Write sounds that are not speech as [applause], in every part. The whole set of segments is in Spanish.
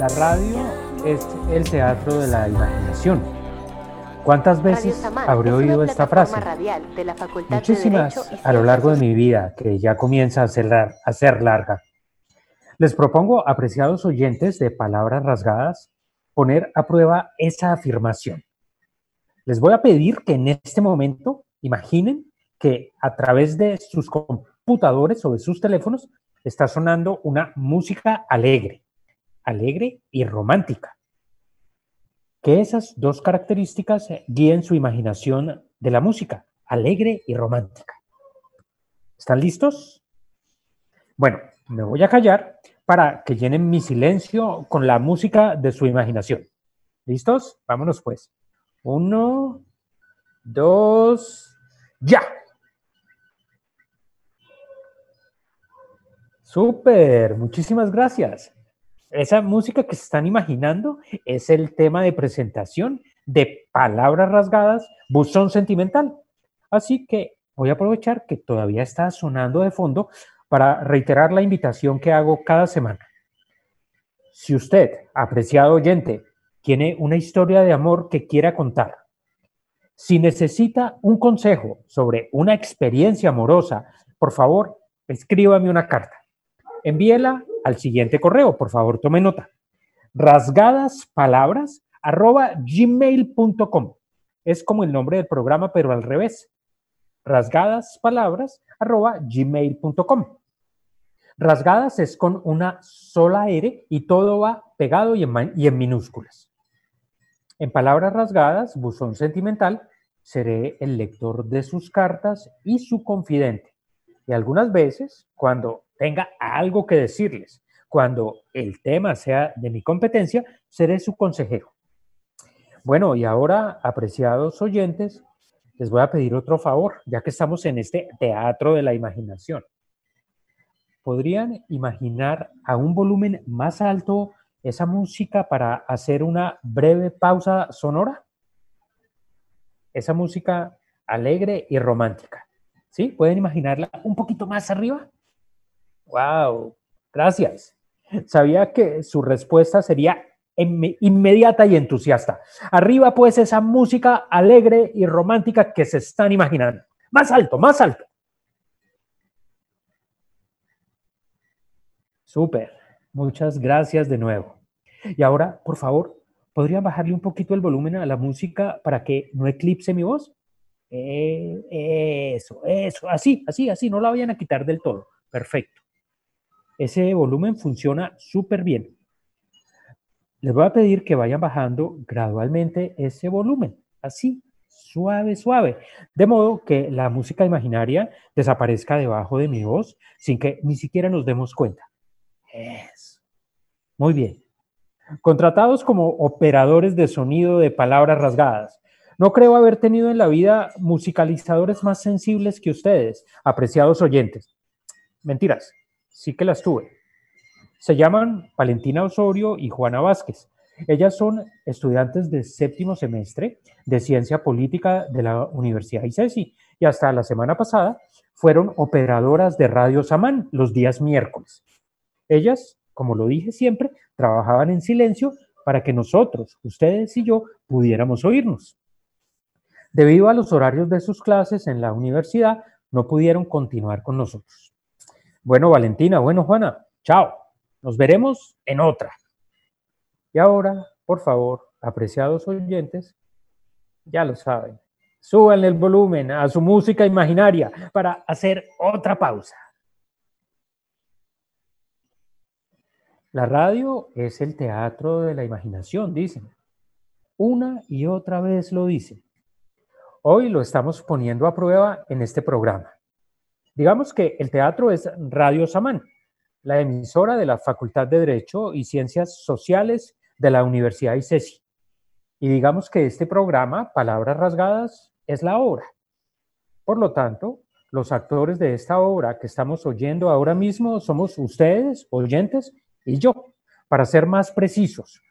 La radio es el teatro de la imaginación. ¿Cuántas veces habré oído esta frase? Muchísimas a lo largo de mi vida, que ya comienza a ser, a ser larga. Les propongo, apreciados oyentes de palabras rasgadas, poner a prueba esa afirmación. Les voy a pedir que en este momento imaginen que a través de sus computadores o de sus teléfonos está sonando una música alegre, alegre y romántica. Que esas dos características guíen su imaginación de la música, alegre y romántica. ¿Están listos? Bueno, me voy a callar para que llenen mi silencio con la música de su imaginación. ¿Listos? Vámonos pues. Uno, dos, ya. Súper, muchísimas gracias. Esa música que se están imaginando es el tema de presentación de Palabras Rasgadas, Buzón Sentimental. Así que voy a aprovechar que todavía está sonando de fondo para reiterar la invitación que hago cada semana. Si usted, apreciado oyente, tiene una historia de amor que quiera contar, si necesita un consejo sobre una experiencia amorosa, por favor, escríbame una carta envíela al siguiente correo, por favor, tome nota. Rasgadaspalabras arroba gmail.com. Es como el nombre del programa, pero al revés. Rasgadaspalabras arroba gmail.com. Rasgadas es con una sola R y todo va pegado y en, y en minúsculas. En palabras rasgadas, buzón sentimental, seré el lector de sus cartas y su confidente. Y algunas veces, cuando tenga algo que decirles. Cuando el tema sea de mi competencia, seré su consejero. Bueno, y ahora, apreciados oyentes, les voy a pedir otro favor, ya que estamos en este teatro de la imaginación. ¿Podrían imaginar a un volumen más alto esa música para hacer una breve pausa sonora? Esa música alegre y romántica. ¿Sí? ¿Pueden imaginarla un poquito más arriba? Wow, gracias. Sabía que su respuesta sería inmediata y entusiasta. Arriba pues esa música alegre y romántica que se están imaginando. Más alto, más alto. Súper. Muchas gracias de nuevo. Y ahora, por favor, ¿podrían bajarle un poquito el volumen a la música para que no eclipse mi voz? Eh, eso, eso, así, así, así, no la vayan a quitar del todo. Perfecto ese volumen funciona súper bien. Les voy a pedir que vayan bajando gradualmente ese volumen, así, suave, suave, de modo que la música imaginaria desaparezca debajo de mi voz sin que ni siquiera nos demos cuenta. Eso. Muy bien. Contratados como operadores de sonido de palabras rasgadas. No creo haber tenido en la vida musicalizadores más sensibles que ustedes, apreciados oyentes. Mentiras sí que las tuve. Se llaman Valentina Osorio y Juana Vázquez. Ellas son estudiantes de séptimo semestre de Ciencia Política de la Universidad ICESI y hasta la semana pasada fueron operadoras de Radio Samán los días miércoles. Ellas, como lo dije siempre, trabajaban en silencio para que nosotros, ustedes y yo, pudiéramos oírnos. Debido a los horarios de sus clases en la universidad, no pudieron continuar con nosotros. Bueno, Valentina, bueno, Juana, chao. Nos veremos en otra. Y ahora, por favor, apreciados oyentes, ya lo saben, suban el volumen a su música imaginaria para hacer otra pausa. La radio es el teatro de la imaginación, dicen. Una y otra vez lo dicen. Hoy lo estamos poniendo a prueba en este programa. Digamos que el teatro es Radio Samán, la emisora de la Facultad de Derecho y Ciencias Sociales de la Universidad ICESI. Y digamos que este programa, Palabras Rasgadas, es la obra. Por lo tanto, los actores de esta obra que estamos oyendo ahora mismo somos ustedes, oyentes, y yo, para ser más precisos.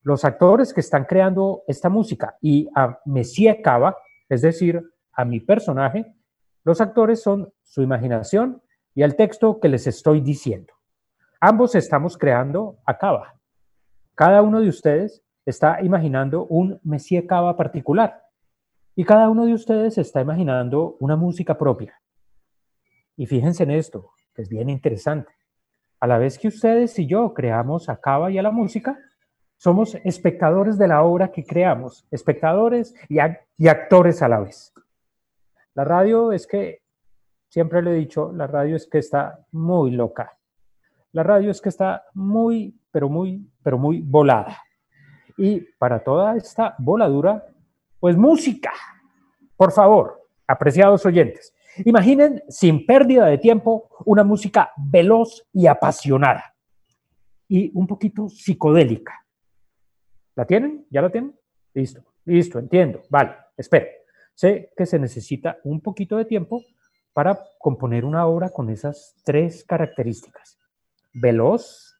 Los actores que están creando esta música y a Messier Cava, es decir, a mi personaje, los actores son su imaginación y el texto que les estoy diciendo. Ambos estamos creando a Cava. Cada uno de ustedes está imaginando un Messier Cava particular y cada uno de ustedes está imaginando una música propia. Y fíjense en esto, que es bien interesante. A la vez que ustedes y yo creamos a Cava y a la música, somos espectadores de la obra que creamos, espectadores y, y actores a la vez. La radio es que, siempre le he dicho, la radio es que está muy loca. La radio es que está muy, pero muy, pero muy volada. Y para toda esta voladura, pues música. Por favor, apreciados oyentes, imaginen sin pérdida de tiempo una música veloz y apasionada y un poquito psicodélica. ¿La tienen? ¿Ya la tienen? Listo, listo, entiendo. Vale, espere. Sé que se necesita un poquito de tiempo para componer una obra con esas tres características. Veloz,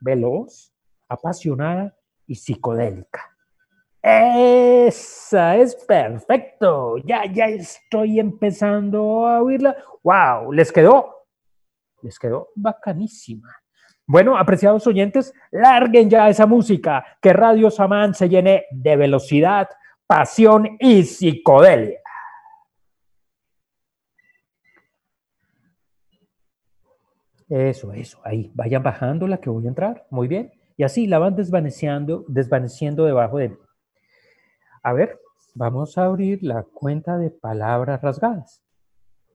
veloz, apasionada y psicodélica. Esa es perfecto. Ya, ya estoy empezando a oírla. ¡Wow! ¿Les quedó? Les quedó bacanísima. Bueno, apreciados oyentes, larguen ya esa música, que Radio Samán se llene de velocidad, pasión y psicodelia. Eso, eso, ahí, vayan bajando la que voy a entrar, muy bien. Y así la van desvaneciendo, desvaneciendo debajo de mí. A ver, vamos a abrir la cuenta de palabras rasgadas.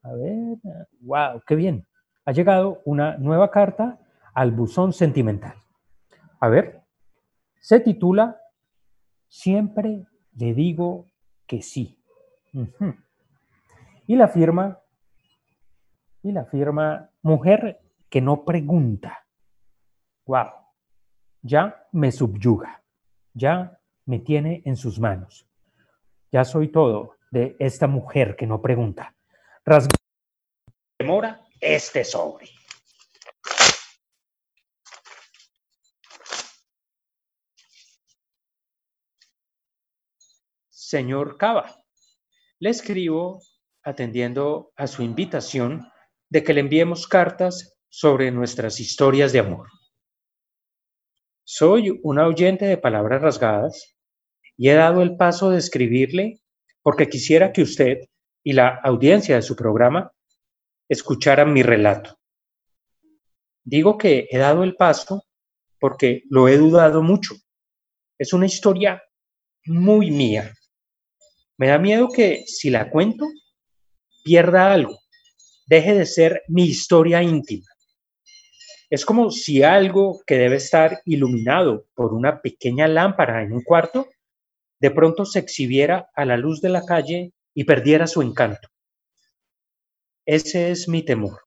A ver, wow, qué bien. Ha llegado una nueva carta al buzón sentimental. A ver, se titula Siempre le digo que sí. Y la firma, y la firma Mujer que no pregunta. Wow, ya me subyuga, ya me tiene en sus manos. Ya soy todo de esta mujer que no pregunta. Rasga demora este sobre. Señor Cava, le escribo atendiendo a su invitación de que le enviemos cartas sobre nuestras historias de amor. Soy una oyente de palabras rasgadas y he dado el paso de escribirle porque quisiera que usted y la audiencia de su programa escucharan mi relato. Digo que he dado el paso porque lo he dudado mucho. Es una historia muy mía. Me da miedo que si la cuento, pierda algo, deje de ser mi historia íntima. Es como si algo que debe estar iluminado por una pequeña lámpara en un cuarto, de pronto se exhibiera a la luz de la calle y perdiera su encanto. Ese es mi temor.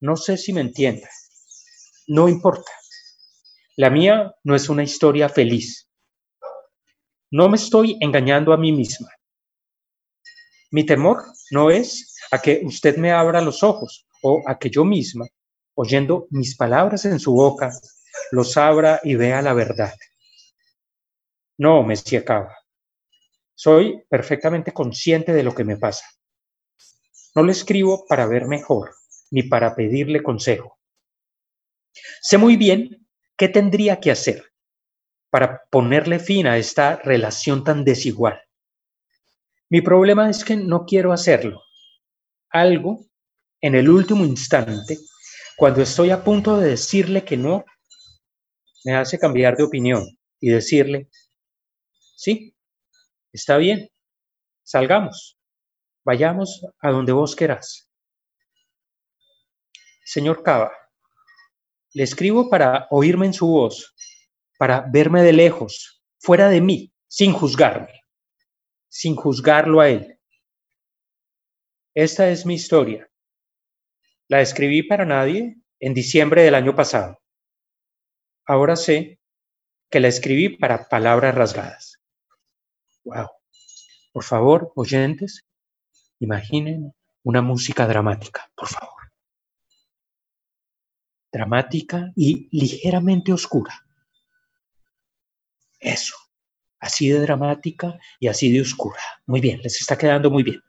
No sé si me entienda. No importa. La mía no es una historia feliz. No me estoy engañando a mí misma. Mi temor no es a que usted me abra los ojos o a que yo misma, oyendo mis palabras en su boca, los abra y vea la verdad. No, me Cava. Soy perfectamente consciente de lo que me pasa. No le escribo para ver mejor, ni para pedirle consejo. Sé muy bien qué tendría que hacer para ponerle fin a esta relación tan desigual. Mi problema es que no quiero hacerlo. Algo en el último instante, cuando estoy a punto de decirle que no, me hace cambiar de opinión y decirle, sí, está bien, salgamos, vayamos a donde vos querás. Señor Cava, le escribo para oírme en su voz para verme de lejos, fuera de mí, sin juzgarme, sin juzgarlo a él. Esta es mi historia. La escribí para nadie en diciembre del año pasado. Ahora sé que la escribí para palabras rasgadas. Wow. Por favor, oyentes, imaginen una música dramática, por favor. Dramática y ligeramente oscura. Eso, así de dramática y así de oscura. Muy bien, les está quedando muy bien.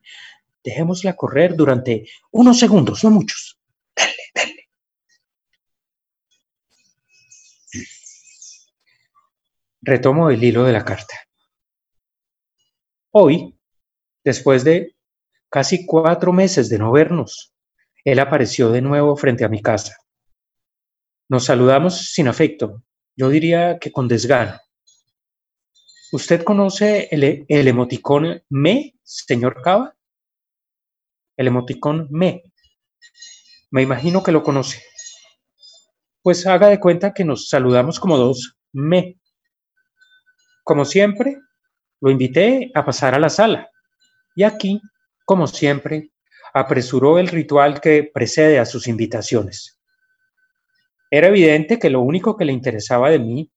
Dejémosla correr durante unos segundos, no muchos. Dale, dale. Retomo el hilo de la carta. Hoy, después de casi cuatro meses de no vernos, él apareció de nuevo frente a mi casa. Nos saludamos sin afecto, yo diría que con desgano. ¿Usted conoce el, el emoticón me, señor Cava? El emoticón me. Me imagino que lo conoce. Pues haga de cuenta que nos saludamos como dos me. Como siempre, lo invité a pasar a la sala y aquí, como siempre, apresuró el ritual que precede a sus invitaciones. Era evidente que lo único que le interesaba de mí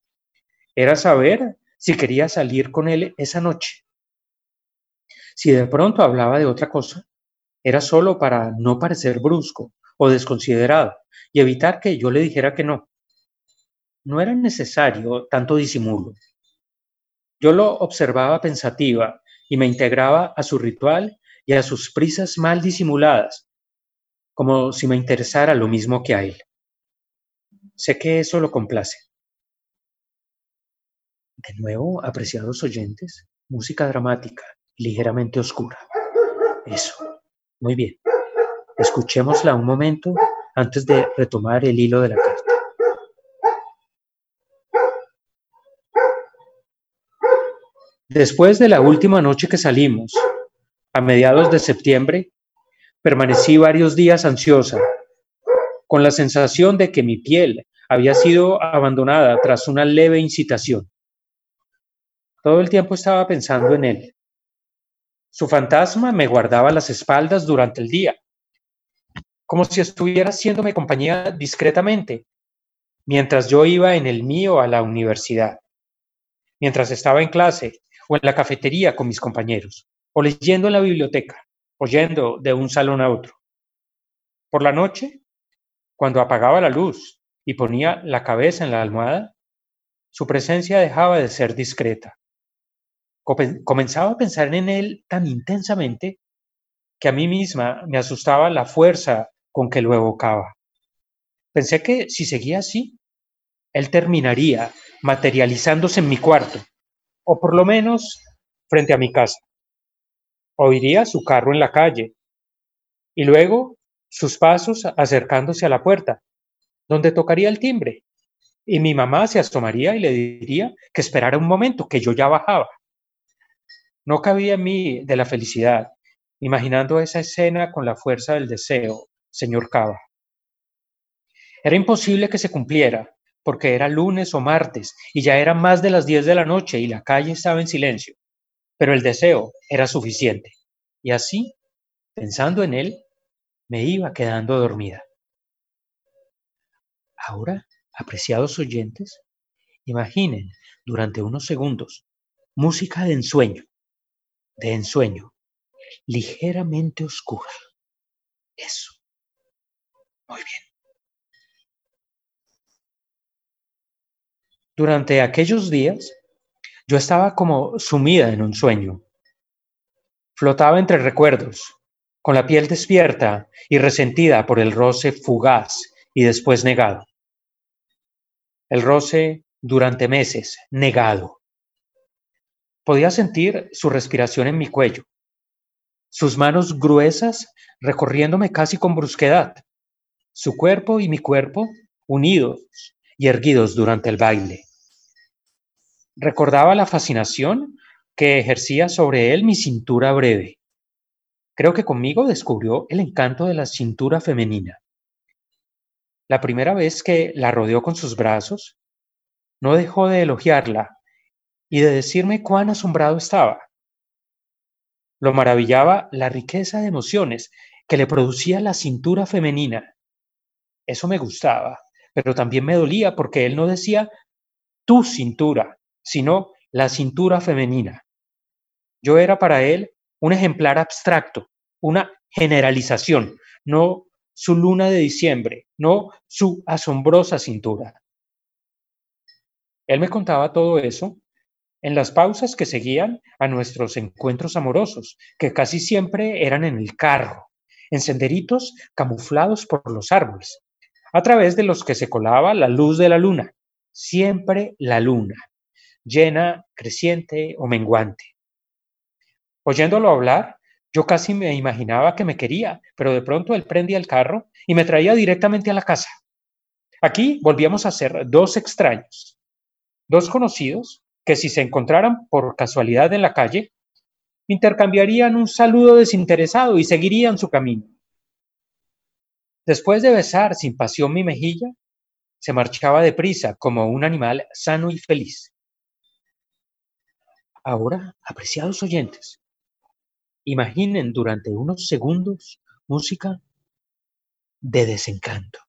era saber si quería salir con él esa noche. Si de pronto hablaba de otra cosa, era solo para no parecer brusco o desconsiderado y evitar que yo le dijera que no. No era necesario tanto disimulo. Yo lo observaba pensativa y me integraba a su ritual y a sus prisas mal disimuladas, como si me interesara lo mismo que a él. Sé que eso lo complace. De nuevo, apreciados oyentes, música dramática, ligeramente oscura. Eso. Muy bien. Escuchémosla un momento antes de retomar el hilo de la carta. Después de la última noche que salimos, a mediados de septiembre, permanecí varios días ansiosa, con la sensación de que mi piel había sido abandonada tras una leve incitación. Todo el tiempo estaba pensando en él. Su fantasma me guardaba las espaldas durante el día, como si estuviera haciéndome compañía discretamente, mientras yo iba en el mío a la universidad. Mientras estaba en clase, o en la cafetería con mis compañeros, o leyendo en la biblioteca, oyendo de un salón a otro. Por la noche, cuando apagaba la luz y ponía la cabeza en la almohada, su presencia dejaba de ser discreta. Comenzaba a pensar en él tan intensamente que a mí misma me asustaba la fuerza con que lo evocaba. Pensé que si seguía así, él terminaría materializándose en mi cuarto, o por lo menos frente a mi casa. Oiría su carro en la calle y luego sus pasos acercándose a la puerta, donde tocaría el timbre, y mi mamá se asomaría y le diría que esperara un momento, que yo ya bajaba. No cabía en mí de la felicidad, imaginando esa escena con la fuerza del deseo, señor Cava. Era imposible que se cumpliera, porque era lunes o martes y ya eran más de las 10 de la noche y la calle estaba en silencio. Pero el deseo era suficiente. Y así, pensando en él, me iba quedando dormida. Ahora, apreciados oyentes, imaginen durante unos segundos música de ensueño, de ensueño, ligeramente oscura. Eso. Muy bien. Durante aquellos días, yo estaba como sumida en un sueño. Flotaba entre recuerdos, con la piel despierta y resentida por el roce fugaz y después negado. El roce durante meses, negado. Podía sentir su respiración en mi cuello, sus manos gruesas recorriéndome casi con brusquedad, su cuerpo y mi cuerpo unidos y erguidos durante el baile. Recordaba la fascinación que ejercía sobre él mi cintura breve. Creo que conmigo descubrió el encanto de la cintura femenina. La primera vez que la rodeó con sus brazos, no dejó de elogiarla y de decirme cuán asombrado estaba. Lo maravillaba la riqueza de emociones que le producía la cintura femenina. Eso me gustaba pero también me dolía porque él no decía tu cintura, sino la cintura femenina. Yo era para él un ejemplar abstracto, una generalización, no su luna de diciembre, no su asombrosa cintura. Él me contaba todo eso en las pausas que seguían a nuestros encuentros amorosos, que casi siempre eran en el carro, en senderitos camuflados por los árboles, a través de los que se colaba la luz de la luna, siempre la luna, llena, creciente o menguante. Oyéndolo hablar, yo casi me imaginaba que me quería, pero de pronto él prendía el carro y me traía directamente a la casa. Aquí volvíamos a ser dos extraños, dos conocidos que si se encontraran por casualidad en la calle, intercambiarían un saludo desinteresado y seguirían su camino. Después de besar sin pasión mi mejilla, se marchaba deprisa como un animal sano y feliz. Ahora, apreciados oyentes, imaginen durante unos segundos música de desencanto.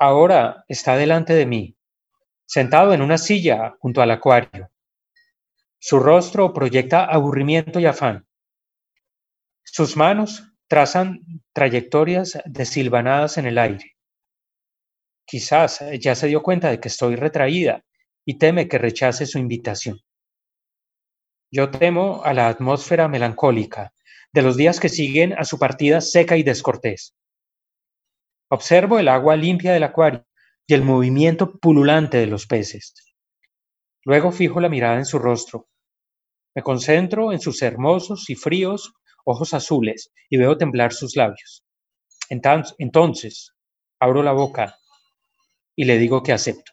Ahora está delante de mí, sentado en una silla junto al acuario. Su rostro proyecta aburrimiento y afán. Sus manos trazan trayectorias desilvanadas en el aire. Quizás ya se dio cuenta de que estoy retraída y teme que rechace su invitación. Yo temo a la atmósfera melancólica de los días que siguen a su partida seca y descortés. Observo el agua limpia del acuario y el movimiento pululante de los peces. Luego fijo la mirada en su rostro. Me concentro en sus hermosos y fríos ojos azules y veo temblar sus labios. Entonces, abro la boca y le digo que acepto.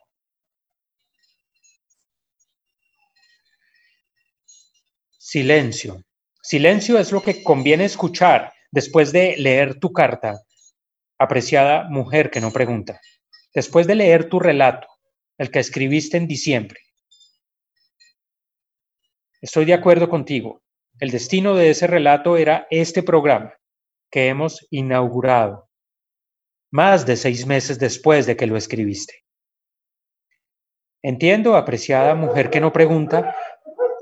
Silencio. Silencio es lo que conviene escuchar después de leer tu carta apreciada mujer que no pregunta, después de leer tu relato, el que escribiste en diciembre. Estoy de acuerdo contigo. El destino de ese relato era este programa que hemos inaugurado más de seis meses después de que lo escribiste. Entiendo, apreciada mujer que no pregunta,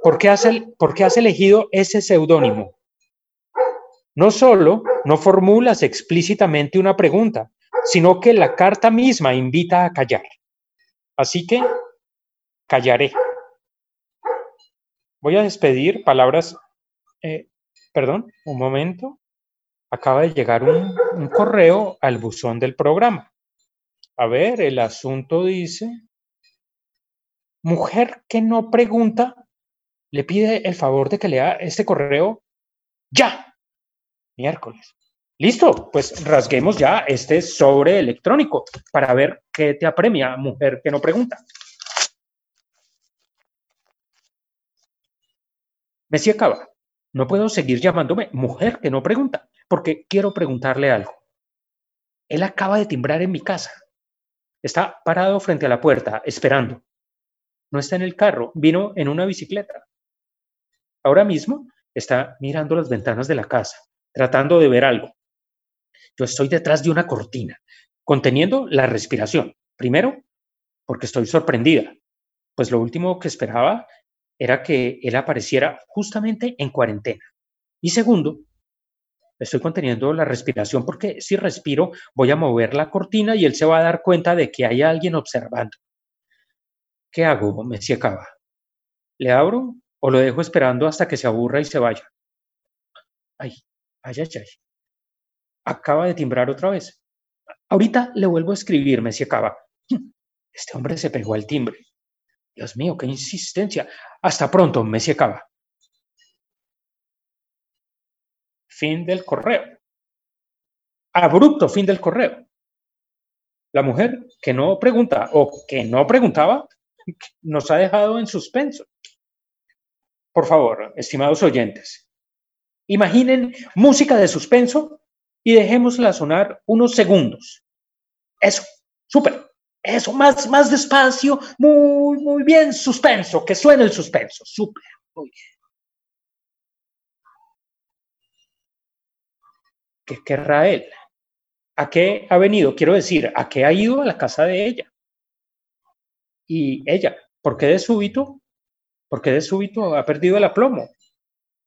¿por qué has, elegido ese seudónimo? No solo no formulas explícitamente una pregunta, sino que la carta misma invita a callar. Así que callaré. Voy a despedir palabras, eh, perdón, un momento. Acaba de llegar un, un correo al buzón del programa. A ver, el asunto dice, mujer que no pregunta, le pide el favor de que lea este correo ya miércoles. Listo, pues rasguemos ya este sobre electrónico para ver qué te apremia, mujer que no pregunta. Me acaba. No puedo seguir llamándome mujer que no pregunta, porque quiero preguntarle algo. Él acaba de timbrar en mi casa. Está parado frente a la puerta, esperando. No está en el carro, vino en una bicicleta. Ahora mismo está mirando las ventanas de la casa tratando de ver algo. Yo estoy detrás de una cortina, conteniendo la respiración. Primero, porque estoy sorprendida, pues lo último que esperaba era que él apareciera justamente en cuarentena. Y segundo, estoy conteniendo la respiración porque si respiro voy a mover la cortina y él se va a dar cuenta de que hay alguien observando. ¿Qué hago, me Cava? ¿Le abro o lo dejo esperando hasta que se aburra y se vaya? Ay, Ay, ay, ay. Acaba de timbrar otra vez. Ahorita le vuelvo a escribir, me acaba. [laughs] Este hombre se pegó al timbre. Dios mío, qué insistencia. Hasta pronto, me acaba. Fin del correo. Abrupto fin del correo. La mujer que no pregunta o que no preguntaba nos ha dejado en suspenso. Por favor, estimados oyentes, Imaginen música de suspenso y dejémosla sonar unos segundos. Eso, súper. Eso, más, más despacio, muy, muy bien, suspenso, que suene el suspenso, súper, muy bien. ¿Qué querrá él? ¿A qué ha venido? Quiero decir, ¿a qué ha ido a la casa de ella? Y ella, ¿por qué de súbito? ¿Por qué de súbito ha perdido el aplomo?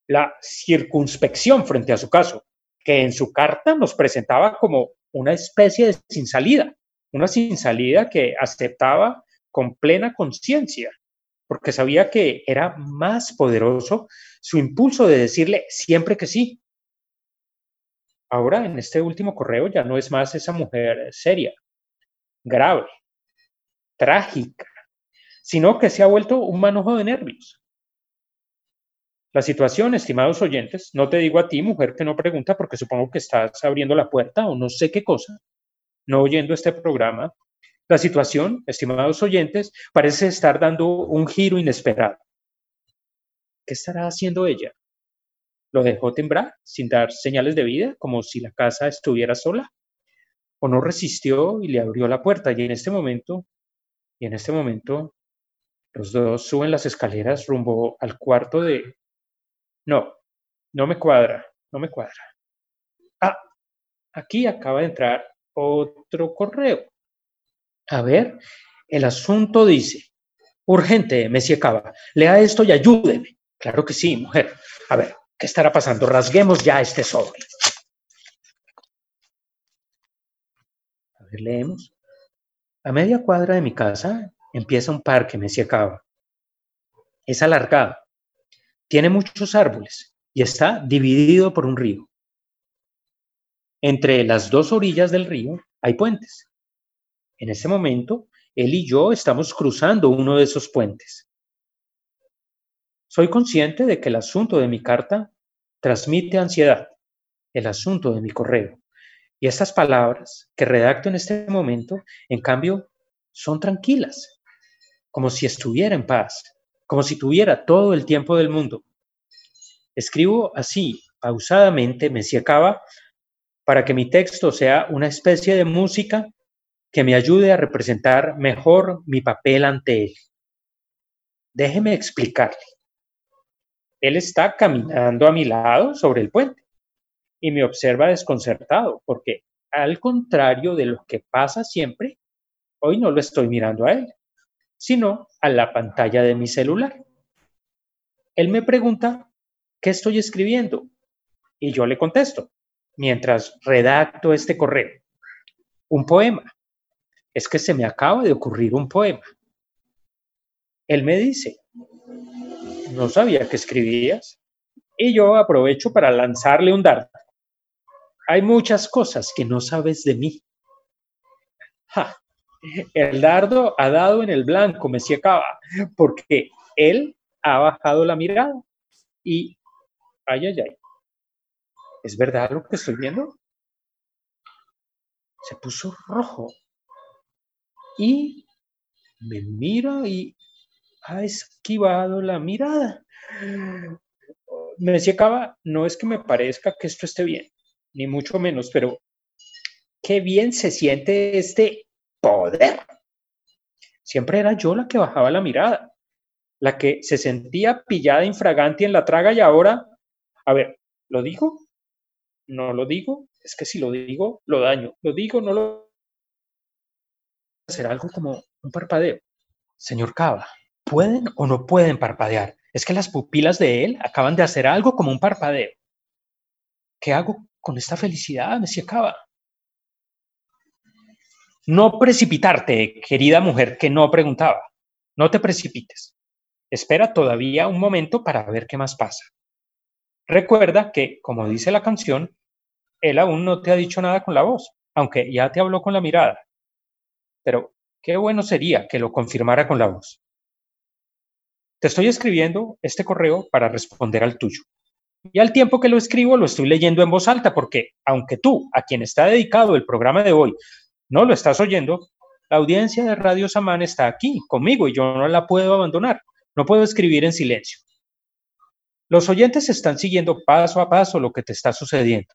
La circunspección frente a su caso, que en su carta nos presentaba como una especie de sin salida, una sin salida que aceptaba con plena conciencia, porque sabía que era más poderoso su impulso de decirle siempre que sí. Ahora, en este último correo, ya no es más esa mujer seria, grave, trágica, sino que se ha vuelto un manojo de nervios. La situación, estimados oyentes, no te digo a ti, mujer que no pregunta, porque supongo que estás abriendo la puerta o no sé qué cosa, no oyendo este programa. La situación, estimados oyentes, parece estar dando un giro inesperado. ¿Qué estará haciendo ella? ¿Lo dejó temblar sin dar señales de vida, como si la casa estuviera sola? ¿O no resistió y le abrió la puerta? Y en este momento, y en este momento, los dos suben las escaleras rumbo al cuarto de no, no me cuadra, no me cuadra. Ah, aquí acaba de entrar otro correo. A ver, el asunto dice, urgente, Messi Cava, lea esto y ayúdeme. Claro que sí, mujer. A ver, ¿qué estará pasando? Rasguemos ya este sobre. A ver, leemos. A media cuadra de mi casa empieza un parque, Messi Cava. Es alargado, tiene muchos árboles y está dividido por un río. Entre las dos orillas del río hay puentes. En este momento, él y yo estamos cruzando uno de esos puentes. Soy consciente de que el asunto de mi carta transmite ansiedad, el asunto de mi correo. Y estas palabras que redacto en este momento, en cambio, son tranquilas, como si estuviera en paz como si tuviera todo el tiempo del mundo. Escribo así, pausadamente, me acaba, para que mi texto sea una especie de música que me ayude a representar mejor mi papel ante él. Déjeme explicarle. Él está caminando a mi lado sobre el puente y me observa desconcertado porque, al contrario de lo que pasa siempre, hoy no lo estoy mirando a él sino a la pantalla de mi celular. Él me pregunta, ¿qué estoy escribiendo? Y yo le contesto, mientras redacto este correo, un poema. Es que se me acaba de ocurrir un poema. Él me dice, no sabía que escribías. Y yo aprovecho para lanzarle un dardo. Hay muchas cosas que no sabes de mí. Ja, el dardo ha dado en el blanco, me acaba, porque él ha bajado la mirada y, ay, ay, ay, ¿es verdad lo que estoy viendo? Se puso rojo y me mira y ha esquivado la mirada. Me decía Cava, no es que me parezca que esto esté bien, ni mucho menos, pero qué bien se siente este poder. Siempre era yo la que bajaba la mirada, la que se sentía pillada infraganti en la traga y ahora, a ver, ¿lo digo? ¿No lo digo? Es que si lo digo, lo daño. ¿Lo digo? ¿No lo... Hacer algo como un parpadeo. Señor Cava, ¿pueden o no pueden parpadear? Es que las pupilas de él acaban de hacer algo como un parpadeo. ¿Qué hago con esta felicidad, Messi Cava? No precipitarte, querida mujer que no preguntaba. No te precipites. Espera todavía un momento para ver qué más pasa. Recuerda que, como dice la canción, él aún no te ha dicho nada con la voz, aunque ya te habló con la mirada. Pero qué bueno sería que lo confirmara con la voz. Te estoy escribiendo este correo para responder al tuyo. Y al tiempo que lo escribo, lo estoy leyendo en voz alta porque, aunque tú, a quien está dedicado el programa de hoy, no lo estás oyendo, la audiencia de Radio Samán está aquí conmigo y yo no la puedo abandonar. No puedo escribir en silencio. Los oyentes están siguiendo paso a paso lo que te está sucediendo.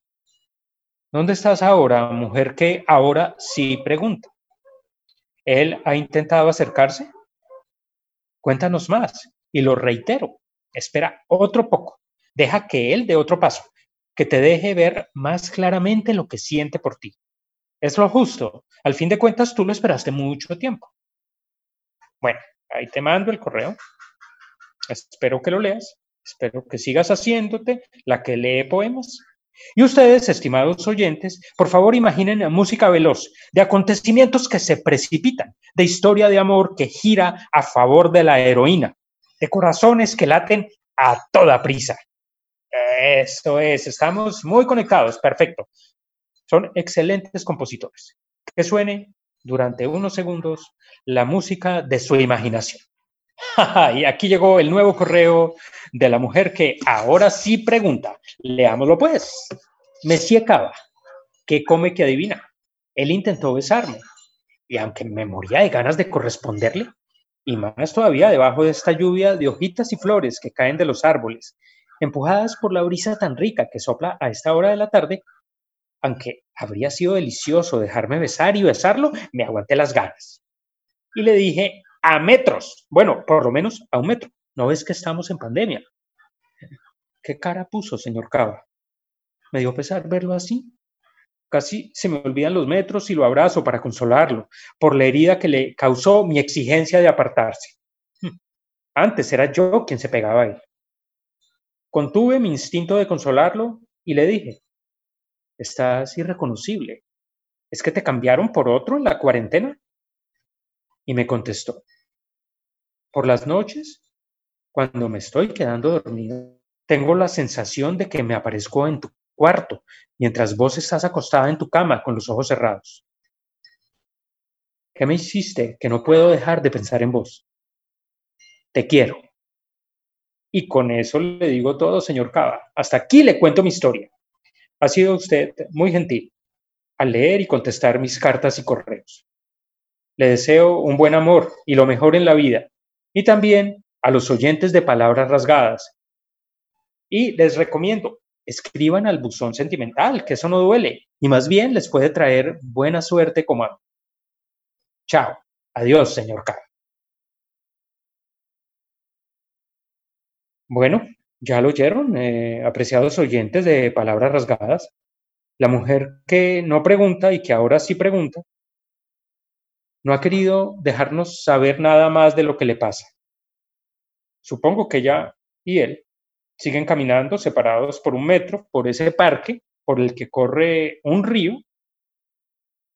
¿Dónde estás ahora, mujer que ahora sí pregunta? ¿Él ha intentado acercarse? Cuéntanos más. Y lo reitero, espera otro poco. Deja que él dé otro paso, que te deje ver más claramente lo que siente por ti. Es lo justo. Al fin de cuentas, tú lo esperaste mucho tiempo. Bueno, ahí te mando el correo. Espero que lo leas. Espero que sigas haciéndote la que lee poemas. Y ustedes, estimados oyentes, por favor imaginen música veloz, de acontecimientos que se precipitan, de historia de amor que gira a favor de la heroína, de corazones que laten a toda prisa. Eso es, estamos muy conectados, perfecto. Son excelentes compositores. Que suene durante unos segundos la música de su imaginación. [laughs] y aquí llegó el nuevo correo de la mujer que ahora sí pregunta. Leámoslo pues. Messie Cava, ¿qué come que adivina? Él intentó besarme y aunque me moría de ganas de corresponderle, y más todavía debajo de esta lluvia de hojitas y flores que caen de los árboles, empujadas por la brisa tan rica que sopla a esta hora de la tarde, aunque habría sido delicioso dejarme besar y besarlo, me aguanté las ganas. Y le dije, a metros, bueno, por lo menos a un metro. ¿No ves que estamos en pandemia? ¿Qué cara puso, señor Cava? Me dio pesar verlo así. Casi se me olvidan los metros y lo abrazo para consolarlo por la herida que le causó mi exigencia de apartarse. Hmm. Antes era yo quien se pegaba a él. Contuve mi instinto de consolarlo y le dije, estás irreconocible. ¿Es que te cambiaron por otro en la cuarentena? Y me contestó, por las noches, cuando me estoy quedando dormido, tengo la sensación de que me aparezco en tu cuarto mientras vos estás acostada en tu cama con los ojos cerrados. ¿Qué me hiciste que no puedo dejar de pensar en vos? Te quiero. Y con eso le digo todo, señor Cava. Hasta aquí le cuento mi historia. Ha sido usted muy gentil al leer y contestar mis cartas y correos. Le deseo un buen amor y lo mejor en la vida. Y también a los oyentes de Palabras Rasgadas. Y les recomiendo, escriban al buzón sentimental, que eso no duele, y más bien les puede traer buena suerte como Chao. Adiós, señor K. Bueno, ya lo oyeron, eh, apreciados oyentes de Palabras Rasgadas. La mujer que no pregunta y que ahora sí pregunta, no ha querido dejarnos saber nada más de lo que le pasa. Supongo que ella y él siguen caminando separados por un metro por ese parque por el que corre un río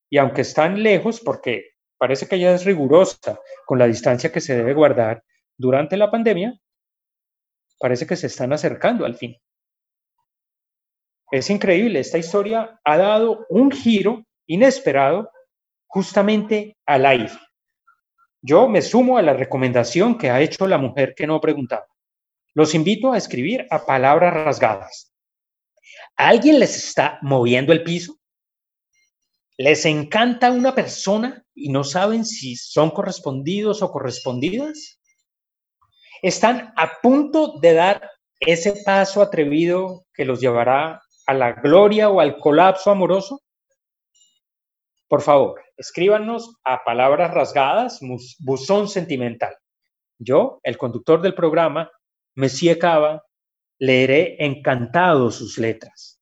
y aunque están lejos porque parece que ella es rigurosa con la distancia que se debe guardar durante la pandemia, parece que se están acercando al fin. Es increíble, esta historia ha dado un giro inesperado justamente al aire. Yo me sumo a la recomendación que ha hecho la mujer que no preguntaba. Los invito a escribir a palabras rasgadas. alguien les está moviendo el piso? ¿Les encanta una persona y no saben si son correspondidos o correspondidas? ¿Están a punto de dar ese paso atrevido que los llevará a la gloria o al colapso amoroso? Por favor, escríbanos a palabras rasgadas, buzón sentimental. Yo, el conductor del programa, Messie Cava, leeré encantado sus letras.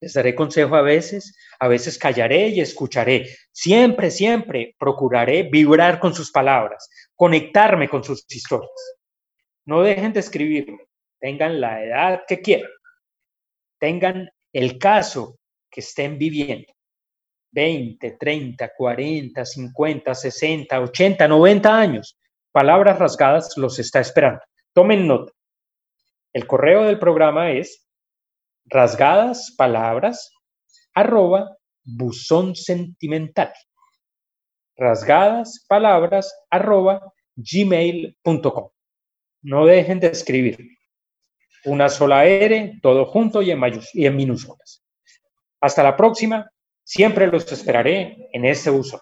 Les daré consejo a veces, a veces callaré y escucharé. Siempre, siempre procuraré vibrar con sus palabras, conectarme con sus historias. No dejen de escribirme, tengan la edad que quieran, tengan el caso que estén viviendo. 20, 30, 40, 50, 60, 80, 90 años. Palabras rasgadas los está esperando. Tomen nota. El correo del programa es rasgadas palabras arroba buzón sentimental. Rasgadas arroba gmail.com. No dejen de escribir. Una sola R, todo junto y en, y en minúsculas. Hasta la próxima. Siempre los esperaré en este uso.